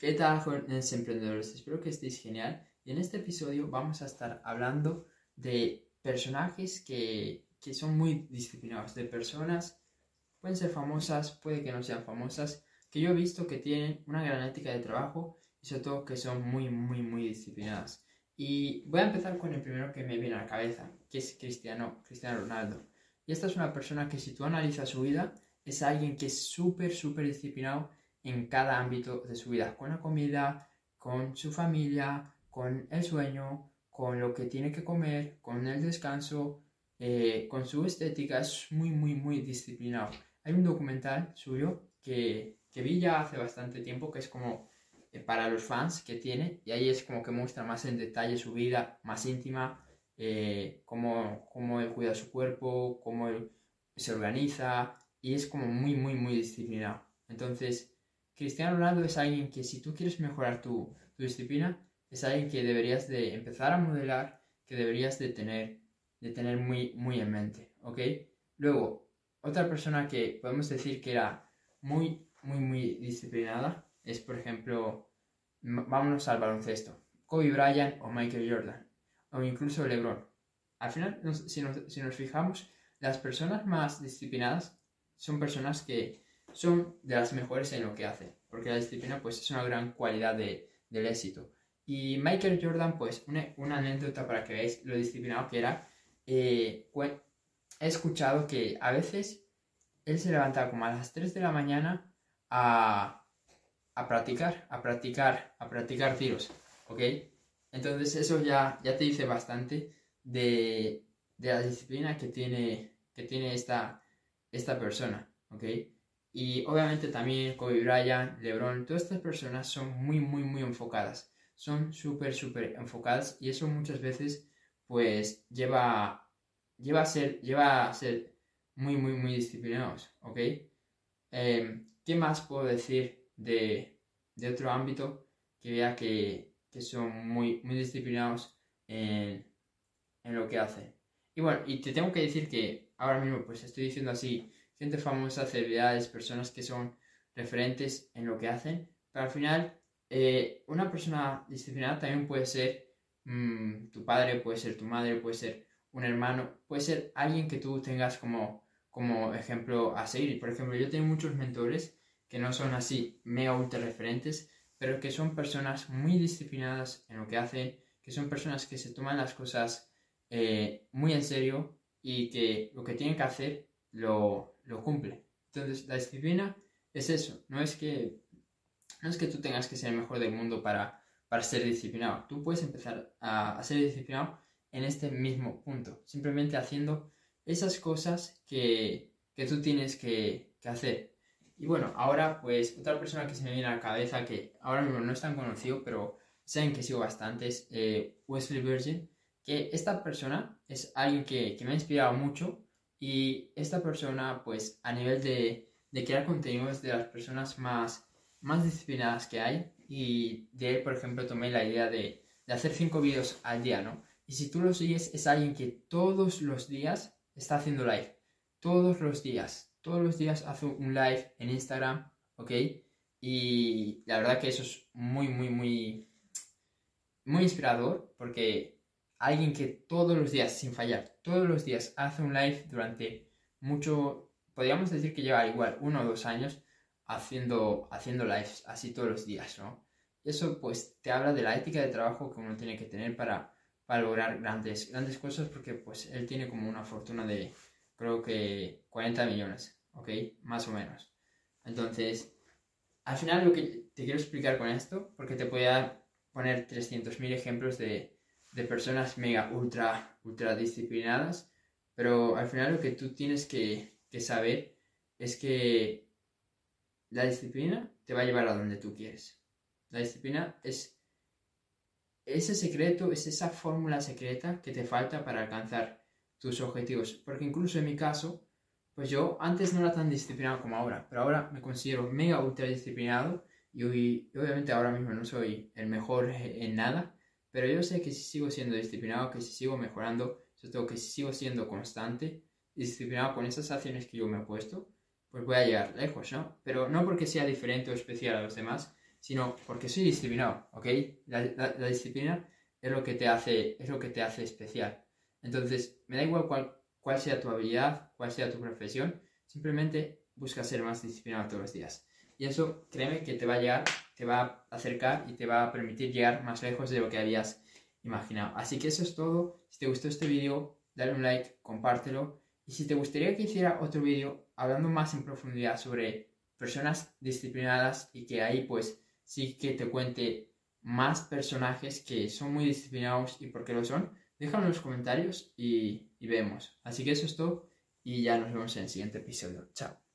¿Qué tal, jóvenes emprendedores? Espero que estéis genial. Y en este episodio vamos a estar hablando de personajes que, que son muy disciplinados, de personas, pueden ser famosas, puede que no sean famosas, que yo he visto que tienen una gran ética de trabajo y sobre todo que son muy, muy, muy disciplinadas. Y voy a empezar con el primero que me viene a la cabeza, que es Cristiano, Cristiano Ronaldo. Y esta es una persona que si tú analizas su vida, es alguien que es súper, súper disciplinado en cada ámbito de su vida, con la comida, con su familia, con el sueño, con lo que tiene que comer, con el descanso, eh, con su estética, es muy, muy, muy disciplinado. Hay un documental suyo que, que vi ya hace bastante tiempo, que es como eh, para los fans que tiene, y ahí es como que muestra más en detalle su vida, más íntima, eh, cómo, cómo él cuida su cuerpo, cómo él se organiza, y es como muy, muy, muy disciplinado. Entonces, Cristiano Ronaldo es alguien que si tú quieres mejorar tu, disciplina, es alguien que deberías de empezar a modelar, que deberías de tener, de tener muy, muy en mente, ¿ok? Luego, otra persona que podemos decir que era muy, muy, muy disciplinada es, por ejemplo, vámonos al baloncesto, Kobe Bryant o Michael Jordan, o incluso LeBron. Al final, si, nos, si nos fijamos, las personas más disciplinadas son personas que son de las mejores en lo que hacen, porque la disciplina pues es una gran cualidad de, del éxito. Y Michael Jordan, pues una, anécdota para que veáis lo disciplinado que era, eh, he escuchado que a veces él se levantaba como a las 3 de la mañana a, a practicar, a practicar, a practicar tiros, ¿ok? Entonces eso ya, ya te dice bastante de, de la disciplina que tiene, que tiene esta, esta persona, ¿ok? Y obviamente también Kobe Bryant, LeBron, todas estas personas son muy, muy, muy enfocadas. Son súper, súper enfocadas y eso muchas veces pues lleva, lleva, a, ser, lleva a ser muy, muy, muy disciplinados, ¿ok? Em, ¿Qué más puedo decir de, de otro ámbito que vea que, que, son muy, muy disciplinados en, en lo que hacen? Y bueno, y te tengo que decir que ahora mismo pues estoy diciendo así gente famosa, celebridades, personas que son referentes en lo que hacen, pero al final eh, una persona disciplinada también puede ser mm, tu padre, puede ser tu madre, puede ser un hermano, puede ser alguien que tú tengas como, como ejemplo a seguir. Por ejemplo, yo tengo muchos mentores que no son así mega ultra referentes, pero que son personas muy disciplinadas en lo que hacen, que son personas que se toman las cosas eh, muy en serio y que lo que tienen que hacer lo, lo cumple. Entonces, la disciplina es eso, no es que, no es que tú tengas que ser el mejor del mundo para, para ser disciplinado. Tú puedes empezar a, ser disciplinado en este mismo punto, simplemente haciendo esas cosas que, que tú tienes que, que, hacer. Y bueno, ahora pues otra persona que se me viene a la cabeza, que ahora mismo no es tan conocido, pero saben que sigo bastante, es eh, Wesley Virgin, que esta persona es alguien que, que me ha inspirado mucho y esta persona, pues a nivel de, de crear contenido es de las personas más, más disciplinadas que hay. Y de él, por ejemplo, tomé la idea de, de hacer cinco vídeos al día, ¿no? Y si tú lo sigues, es alguien que todos los días está haciendo live. Todos los días. Todos los días hace un live en Instagram, ¿ok? Y la verdad que eso es muy, muy, muy, muy inspirador porque alguien que todos los días, sin fallar, todos los días hace un live durante mucho, podríamos decir que lleva igual uno o dos años haciendo, haciendo lives así todos los días, ¿no? Eso pues te habla de la ética de trabajo que uno tiene que tener para, para lograr grandes, grandes cosas porque pues él tiene como una fortuna de creo que 40 millones, ¿ok? Más o menos. Entonces, al final lo que te quiero explicar con esto, porque te voy a poner 300.000 ejemplos de, de personas mega ultra, ultra disciplinadas, pero al final lo que tú tienes que, saber es que la disciplina te va a llevar a donde tú quieres. La disciplina es ese secreto, es esa fórmula secreta que te falta para alcanzar tus objetivos. Porque incluso en mi caso, pues yo antes no era tan disciplinado como ahora, pero ahora me considero mega ultra disciplinado y, y obviamente ahora mismo no soy el mejor en nada, pero yo sé que si sigo siendo disciplinado, que si sigo mejorando, sobre todo que si sigo siendo constante disciplinado con esas acciones que yo me he puesto, pues voy a llegar lejos, ¿no? Pero no porque sea diferente o especial a los demás, sino porque soy disciplinado, ¿ok? La, disciplina es lo que te hace, es lo que te hace especial. Entonces, me da igual cuál, cuál sea tu habilidad, cuál sea tu profesión, simplemente busca ser más disciplinado todos los días. Y eso, créeme que te va a llegar, te va a acercar y te va a permitir llegar más lejos de lo que habías imaginado. Así que eso es todo. Si te gustó este vídeo, dale un like, compártelo. Y si te gustaría que hiciera otro vídeo hablando más en profundidad sobre personas disciplinadas y que ahí pues sí que te cuente más personajes que son muy disciplinados y por qué lo son, déjalo en los comentarios y, y vemos. Así que eso es todo y ya nos vemos en el siguiente episodio. Chao.